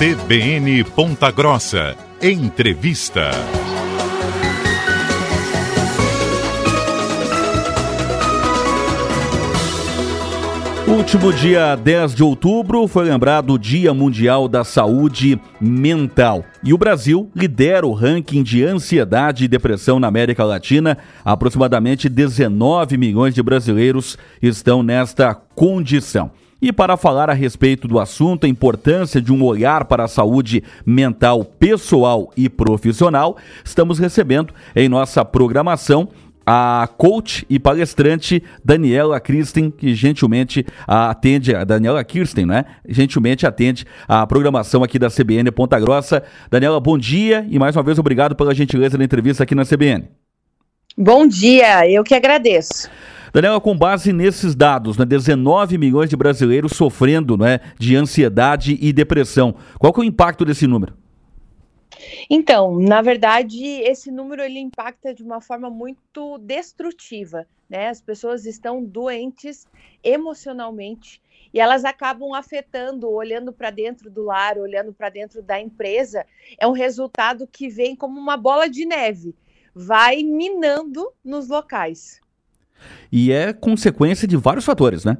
CBN Ponta Grossa. Entrevista. Último dia 10 de outubro foi lembrado o Dia Mundial da Saúde Mental. E o Brasil lidera o ranking de ansiedade e depressão na América Latina. Aproximadamente 19 milhões de brasileiros estão nesta condição. E para falar a respeito do assunto, a importância de um olhar para a saúde mental pessoal e profissional, estamos recebendo em nossa programação a coach e palestrante Daniela Kirsten, que gentilmente atende, a Daniela Kirsten, né? Gentilmente atende a programação aqui da CBN Ponta Grossa. Daniela, bom dia e mais uma vez obrigado pela gentileza da entrevista aqui na CBN. Bom dia, eu que agradeço. Daniela, com base nesses dados, né, 19 milhões de brasileiros sofrendo né, de ansiedade e depressão. Qual que é o impacto desse número? Então, na verdade, esse número ele impacta de uma forma muito destrutiva, né? As pessoas estão doentes emocionalmente e elas acabam afetando, olhando para dentro do lar, olhando para dentro da empresa, é um resultado que vem como uma bola de neve, vai minando nos locais. E é consequência de vários fatores, né?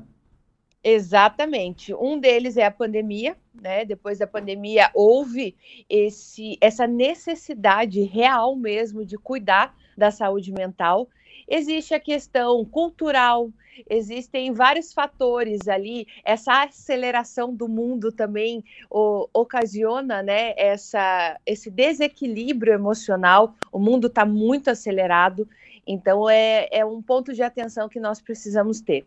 Exatamente. Um deles é a pandemia, né? Depois da pandemia houve esse, essa necessidade real mesmo de cuidar da saúde mental. Existe a questão cultural, existem vários fatores ali. Essa aceleração do mundo também o, ocasiona, né? Essa, esse desequilíbrio emocional. O mundo está muito acelerado, então é, é um ponto de atenção que nós precisamos ter.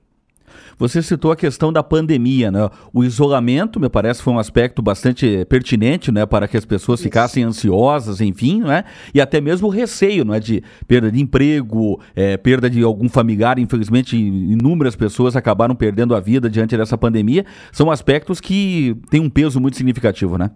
Você citou a questão da pandemia, né? O isolamento, me parece, foi um aspecto bastante pertinente, né? Para que as pessoas Isso. ficassem ansiosas, enfim, né? E até mesmo o receio, não é? De perda de emprego, é, perda de algum familiar. Infelizmente, inúmeras pessoas acabaram perdendo a vida diante dessa pandemia. São aspectos que têm um peso muito significativo, né?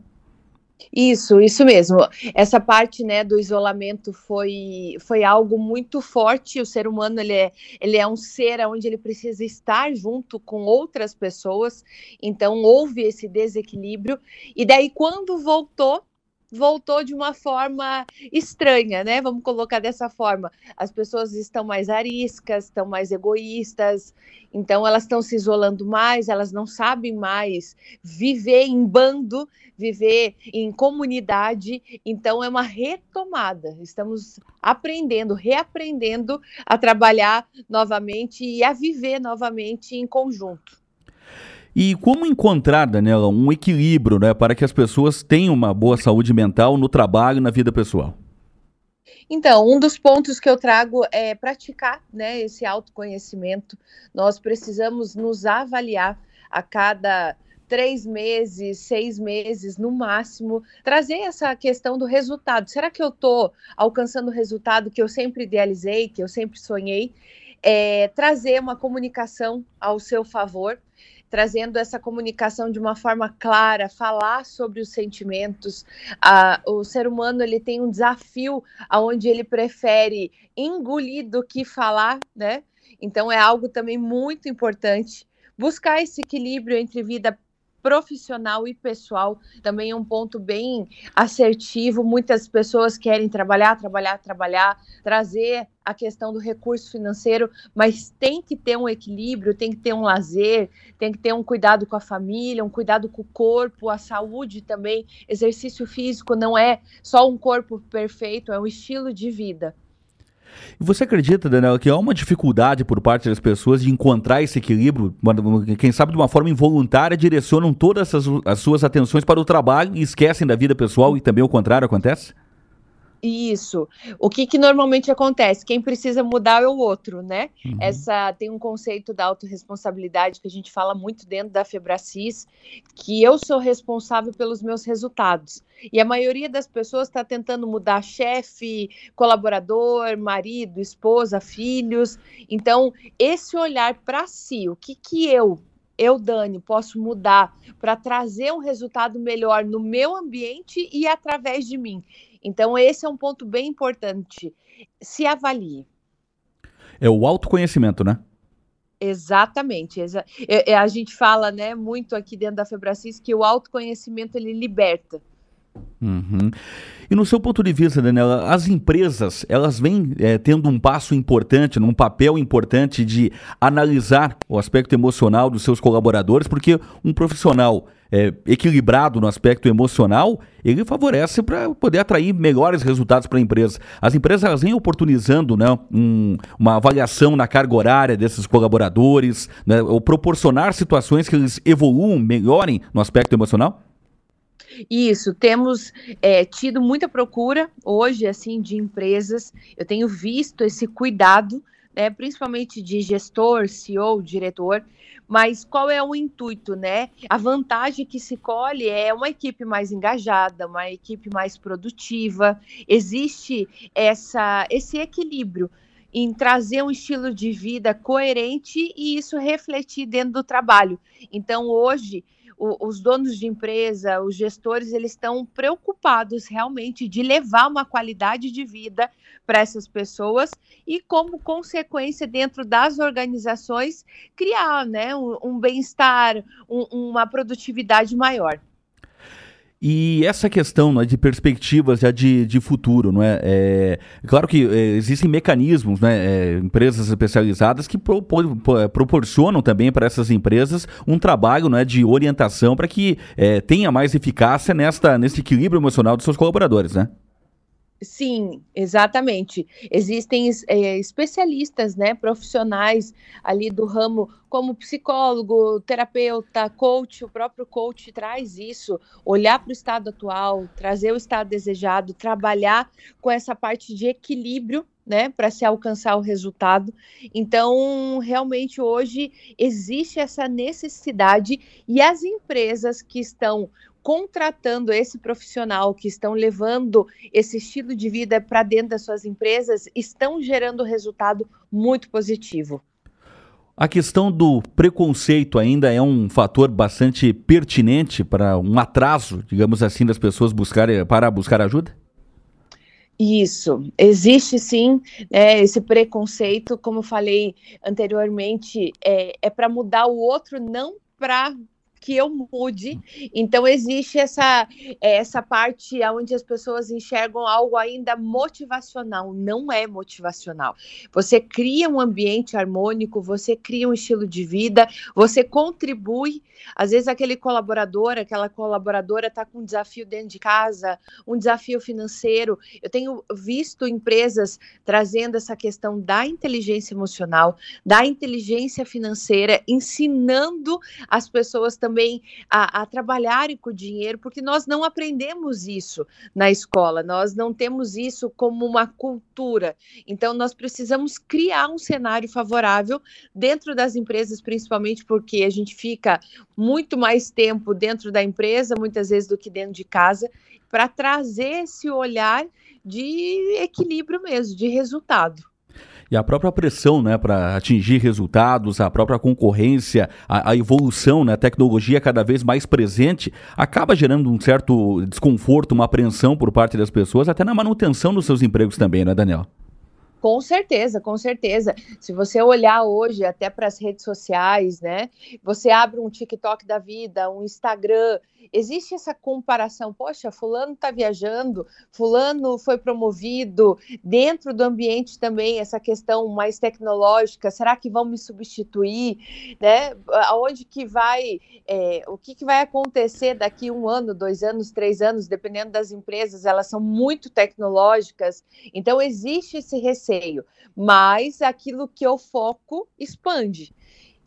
Isso, isso mesmo. Essa parte, né, do isolamento foi, foi algo muito forte. O ser humano, ele é, ele é um ser onde ele precisa estar junto com outras pessoas. Então, houve esse desequilíbrio. E daí, quando voltou, voltou de uma forma estranha, né? Vamos colocar dessa forma. As pessoas estão mais ariscas, estão mais egoístas, então elas estão se isolando mais, elas não sabem mais viver em bando, viver em comunidade. Então é uma retomada. Estamos aprendendo, reaprendendo a trabalhar novamente e a viver novamente em conjunto. E como encontrar, Daniela, um equilíbrio né, para que as pessoas tenham uma boa saúde mental no trabalho e na vida pessoal? Então, um dos pontos que eu trago é praticar né, esse autoconhecimento. Nós precisamos nos avaliar a cada três meses, seis meses no máximo, trazer essa questão do resultado. Será que eu estou alcançando o resultado que eu sempre idealizei, que eu sempre sonhei? É, trazer uma comunicação ao seu favor trazendo essa comunicação de uma forma clara, falar sobre os sentimentos. Ah, o ser humano ele tem um desafio aonde ele prefere engolir do que falar, né? Então é algo também muito importante buscar esse equilíbrio entre vida profissional e pessoal também é um ponto bem assertivo. Muitas pessoas querem trabalhar, trabalhar, trabalhar, trazer a questão do recurso financeiro, mas tem que ter um equilíbrio, tem que ter um lazer, tem que ter um cuidado com a família, um cuidado com o corpo, a saúde também. Exercício físico não é só um corpo perfeito, é um estilo de vida. E você acredita, Daniel, que há uma dificuldade por parte das pessoas de encontrar esse equilíbrio? Quem sabe de uma forma involuntária direcionam todas as, as suas atenções para o trabalho e esquecem da vida pessoal e também o contrário acontece? Isso. O que, que normalmente acontece? Quem precisa mudar é o outro, né? Uhum. Essa tem um conceito da autorresponsabilidade que a gente fala muito dentro da Febracis, que eu sou responsável pelos meus resultados. E a maioria das pessoas está tentando mudar chefe, colaborador, marido, esposa, filhos. Então, esse olhar para si, o que, que eu eu, Dani, posso mudar para trazer um resultado melhor no meu ambiente e através de mim. Então, esse é um ponto bem importante. Se avalie. É o autoconhecimento, né? Exatamente. Exa é, é, a gente fala né, muito aqui dentro da Febracis que o autoconhecimento ele liberta. Uhum. E no seu ponto de vista, Daniela, as empresas elas vêm é, tendo um passo importante, um papel importante de analisar o aspecto emocional dos seus colaboradores, porque um profissional é, equilibrado no aspecto emocional, ele favorece para poder atrair melhores resultados para a empresa. As empresas elas vêm oportunizando né, um, uma avaliação na carga horária desses colaboradores, né, ou proporcionar situações que eles evoluam, melhorem no aspecto emocional? Isso, temos é, tido muita procura hoje, assim, de empresas. Eu tenho visto esse cuidado, né, principalmente de gestor, CEO, diretor. Mas qual é o intuito, né? A vantagem que se colhe é uma equipe mais engajada, uma equipe mais produtiva. Existe essa, esse equilíbrio em trazer um estilo de vida coerente e isso refletir dentro do trabalho. Então, hoje, o, os donos de empresa, os gestores, eles estão preocupados realmente de levar uma qualidade de vida para essas pessoas e, como consequência, dentro das organizações, criar né, um, um bem-estar, um, uma produtividade maior. E essa questão né, de perspectivas já de, de futuro, não é? é claro que é, existem mecanismos, né, é, empresas especializadas que pro, pro, é, proporcionam também para essas empresas um trabalho né, de orientação para que é, tenha mais eficácia nesta, nesse equilíbrio emocional dos seus colaboradores, né? Sim, exatamente. Existem é, especialistas, né, profissionais ali do ramo, como psicólogo, terapeuta, coach. O próprio coach traz isso, olhar para o estado atual, trazer o estado desejado, trabalhar com essa parte de equilíbrio né, para se alcançar o resultado. Então, realmente hoje existe essa necessidade e as empresas que estão contratando esse profissional, que estão levando esse estilo de vida para dentro das suas empresas, estão gerando resultado muito positivo. A questão do preconceito ainda é um fator bastante pertinente para um atraso, digamos assim, das pessoas buscarem para buscar ajuda? Isso, existe sim é, esse preconceito, como falei anteriormente, é, é para mudar o outro, não para que eu mude. Então existe essa essa parte onde as pessoas enxergam algo ainda motivacional, não é motivacional. Você cria um ambiente harmônico, você cria um estilo de vida, você contribui. Às vezes aquele colaborador, aquela colaboradora está com um desafio dentro de casa, um desafio financeiro. Eu tenho visto empresas trazendo essa questão da inteligência emocional, da inteligência financeira, ensinando as pessoas também também a, a trabalharem com o dinheiro, porque nós não aprendemos isso na escola, nós não temos isso como uma cultura. Então, nós precisamos criar um cenário favorável dentro das empresas, principalmente porque a gente fica muito mais tempo dentro da empresa, muitas vezes, do que dentro de casa, para trazer esse olhar de equilíbrio mesmo, de resultado e a própria pressão né, para atingir resultados, a própria concorrência, a, a, evolução, né, a tecnologia cada vez mais presente, acaba gerando um certo desconforto, uma apreensão por parte das pessoas, até na manutenção dos seus empregos também, né, Daniel? Com certeza, com certeza. Se você olhar hoje até para as redes sociais, né? Você abre um TikTok da vida, um Instagram, existe essa comparação. Poxa, fulano está viajando, fulano foi promovido dentro do ambiente também essa questão mais tecnológica. Será que vão me substituir, né? Aonde que vai, é, o que, que vai acontecer daqui um ano, dois anos, três anos, dependendo das empresas? Elas são muito tecnológicas. Então existe esse receio, mas aquilo que eu foco expande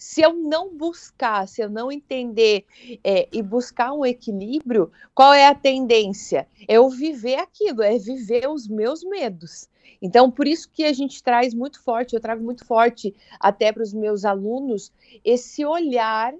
se eu não buscar, se eu não entender é, e buscar um equilíbrio, qual é a tendência? É eu viver aquilo, é viver os meus medos. Então, por isso que a gente traz muito forte, eu trago muito forte até para os meus alunos, esse olhar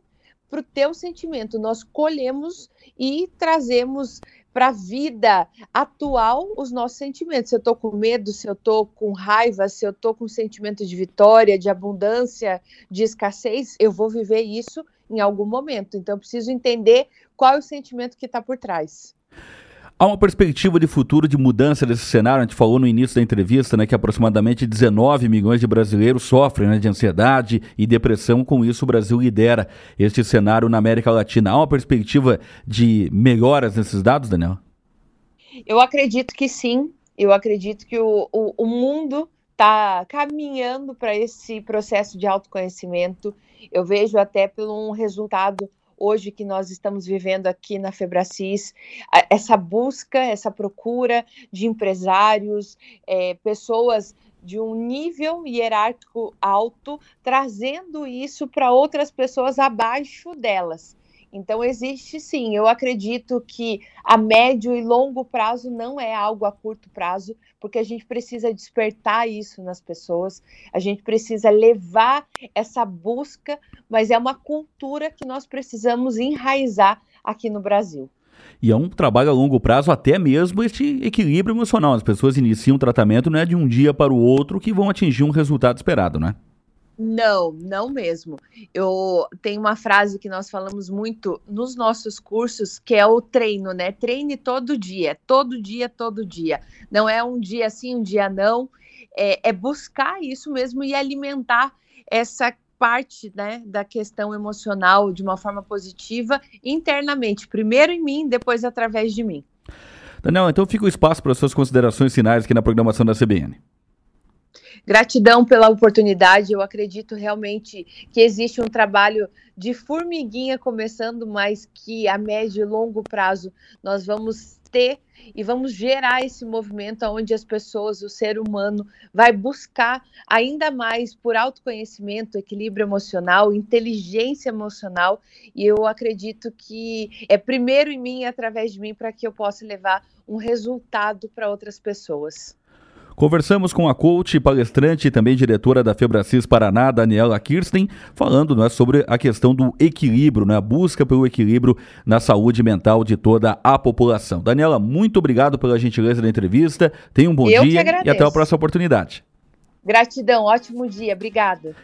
para o teu sentimento. Nós colhemos e trazemos para a vida atual os nossos sentimentos. Se eu estou com medo, se eu estou com raiva, se eu estou com sentimento de vitória, de abundância, de escassez, eu vou viver isso em algum momento. Então, eu preciso entender qual é o sentimento que está por trás. Há uma perspectiva de futuro de mudança desse cenário? A gente falou no início da entrevista né, que aproximadamente 19 milhões de brasileiros sofrem né, de ansiedade e depressão. Com isso, o Brasil lidera este cenário na América Latina. Há uma perspectiva de melhoras nesses dados, Daniel? Eu acredito que sim. Eu acredito que o, o, o mundo está caminhando para esse processo de autoconhecimento. Eu vejo até pelo um resultado hoje que nós estamos vivendo aqui na Febracis, essa busca, essa procura de empresários, é, pessoas de um nível hierárquico alto, trazendo isso para outras pessoas abaixo delas. Então, existe sim. Eu acredito que a médio e longo prazo não é algo a curto prazo, porque a gente precisa despertar isso nas pessoas, a gente precisa levar essa busca, mas é uma cultura que nós precisamos enraizar aqui no Brasil. E é um trabalho a longo prazo, até mesmo este equilíbrio emocional. As pessoas iniciam o tratamento não é de um dia para o outro que vão atingir um resultado esperado, né? Não, não mesmo. Eu tenho uma frase que nós falamos muito nos nossos cursos, que é o treino, né? Treine todo dia, todo dia, todo dia. Não é um dia sim, um dia não. É, é buscar isso mesmo e alimentar essa parte né, da questão emocional de uma forma positiva internamente. Primeiro em mim, depois através de mim. Daniel, então fica o espaço para as suas considerações finais aqui na programação da CBN. Gratidão pela oportunidade. Eu acredito realmente que existe um trabalho de formiguinha começando, mas que a médio e longo prazo nós vamos ter e vamos gerar esse movimento onde as pessoas, o ser humano, vai buscar ainda mais por autoconhecimento, equilíbrio emocional, inteligência emocional. E eu acredito que é primeiro em mim, através de mim, para que eu possa levar um resultado para outras pessoas. Conversamos com a coach, palestrante e também diretora da Febracis Paraná, Daniela Kirsten, falando né, sobre a questão do equilíbrio, né, a busca pelo equilíbrio na saúde mental de toda a população. Daniela, muito obrigado pela gentileza da entrevista. Tenha um bom Eu dia e até a próxima oportunidade. Gratidão, ótimo dia, obrigada.